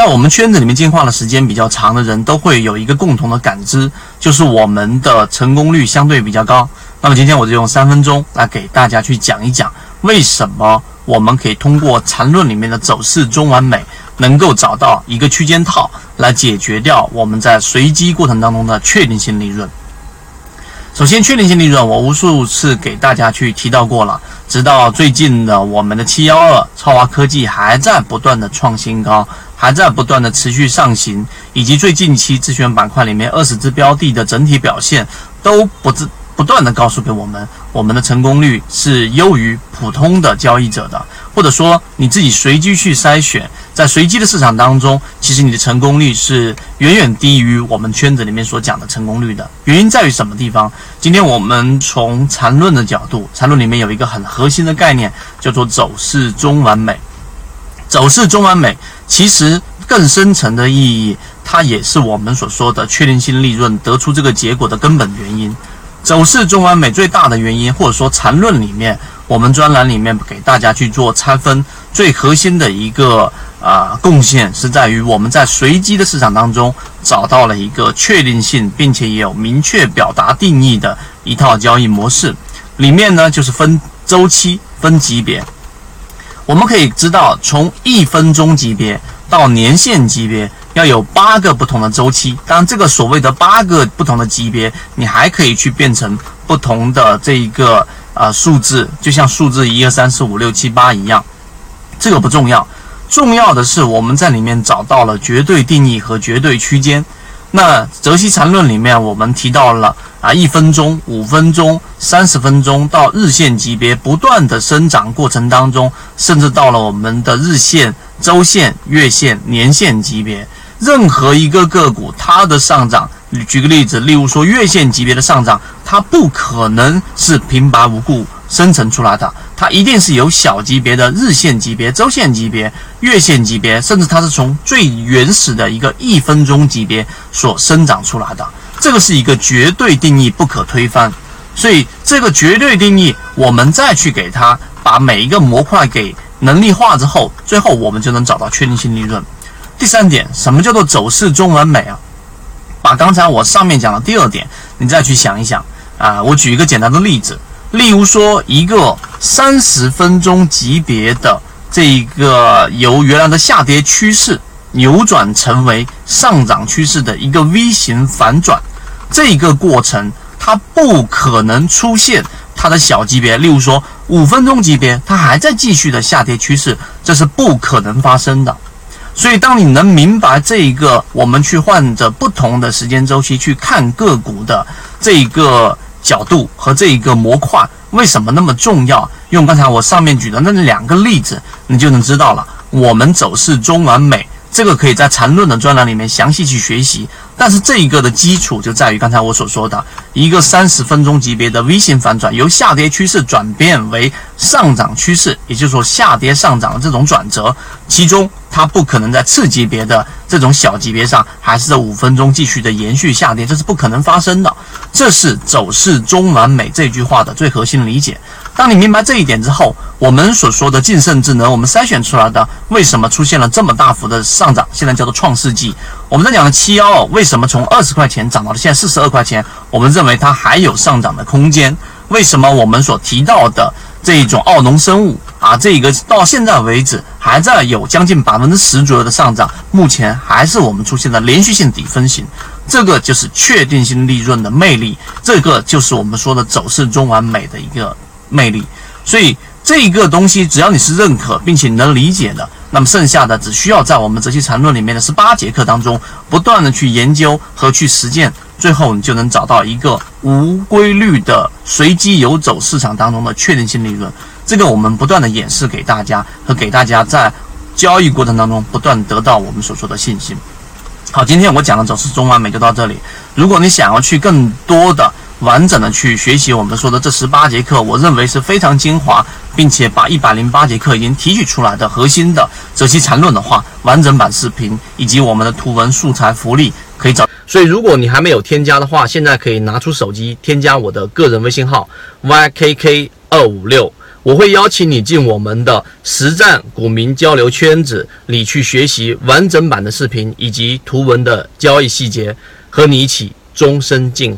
在我们圈子里面进化的时间比较长的人都会有一个共同的感知，就是我们的成功率相对比较高。那么今天我就用三分钟来给大家去讲一讲，为什么我们可以通过缠论里面的走势中完美，能够找到一个区间套来解决掉我们在随机过程当中的确定性利润。首先，确定性利润我无数次给大家去提到过了，直到最近的我们的七幺二超华科技还在不断的创新高，还在不断的持续上行，以及最近期自选板块里面二十只标的的整体表现都不自不断的告诉给我们，我们的成功率是优于普通的交易者的，或者说你自己随机去筛选。在随机的市场当中，其实你的成功率是远远低于我们圈子里面所讲的成功率的。原因在于什么地方？今天我们从缠论的角度，缠论里面有一个很核心的概念，叫做走势中完美。走势中完美，其实更深层的意义，它也是我们所说的确定性利润得出这个结果的根本原因。走势中完美最大的原因，或者说缠论里面，我们专栏里面给大家去做拆分，最核心的一个。啊，贡献是在于我们在随机的市场当中找到了一个确定性，并且也有明确表达定义的一套交易模式。里面呢，就是分周期、分级别。我们可以知道，从一分钟级别到年限级别，要有八个不同的周期。当然，这个所谓的八个不同的级别，你还可以去变成不同的这一个啊数字，就像数字一二三四五六七八一样。这个不重要。重要的是，我们在里面找到了绝对定义和绝对区间。那泽西缠论里面，我们提到了啊，一分钟、五分钟、三十分钟到日线级别不断的生长过程当中，甚至到了我们的日线、周线、月线、年线级别，任何一个个股它的上涨，举个例子，例如说月线级别的上涨，它不可能是平白无故。生成出来的，它一定是有小级别的日线级别、周线级别、月线级别，甚至它是从最原始的一个一分钟级别所生长出来的。这个是一个绝对定义，不可推翻。所以这个绝对定义，我们再去给它把每一个模块给能力化之后，最后我们就能找到确定性利润。第三点，什么叫做走势中完美啊？把刚才我上面讲的第二点，你再去想一想啊。我举一个简单的例子。例如说，一个三十分钟级别的这一个由原来的下跌趋势扭转成为上涨趋势的一个 V 型反转，这个过程它不可能出现它的小级别。例如说，五分钟级别它还在继续的下跌趋势，这是不可能发生的。所以，当你能明白这一个，我们去换着不同的时间周期去看个股的这一个。角度和这一个模块为什么那么重要？用刚才我上面举的那两个例子，你就能知道了。我们走势中完美，这个可以在缠论的专栏里面详细去学习。但是这一个的基础就在于刚才我所说的一个三十分钟级别的 V 型反转，由下跌趋势转变为上涨趋势，也就是说下跌上涨的这种转折，其中它不可能在次级别的这种小级别上，还是在五分钟继续的延续下跌，这是不可能发生的。这是走势中完美这句话的最核心理解。当你明白这一点之后，我们所说的净胜智能，我们筛选出来的为什么出现了这么大幅的上涨？现在叫做创世纪。我们在讲的七幺二为什怎么从二十块钱涨到了现在四十二块钱？我们认为它还有上涨的空间。为什么我们所提到的这一种奥农生物啊，这个到现在为止还在有将近百分之十左右的上涨？目前还是我们出现的连续性底分型，这个就是确定性利润的魅力，这个就是我们说的走势中完美的一个。魅力，所以这一个东西，只要你是认可并且能理解的，那么剩下的只需要在我们择期禅论里面的十八节课当中，不断的去研究和去实践，最后你就能找到一个无规律的随机游走市场当中的确定性利润。这个我们不断的演示给大家，和给大家在交易过程当中不断得到我们所说的信心。好，今天我讲的走势中完美就到这里。如果你想要去更多的。完整的去学习我们说的这十八节课，我认为是非常精华，并且把一百零八节课已经提取出来的核心的择期缠论的话，完整版视频以及我们的图文素材福利可以找。所以如果你还没有添加的话，现在可以拿出手机添加我的个人微信号 ykk 二五六。我会邀请你进我们的实战股民交流圈子里去学习完整版的视频以及图文的交易细节，和你一起终身进。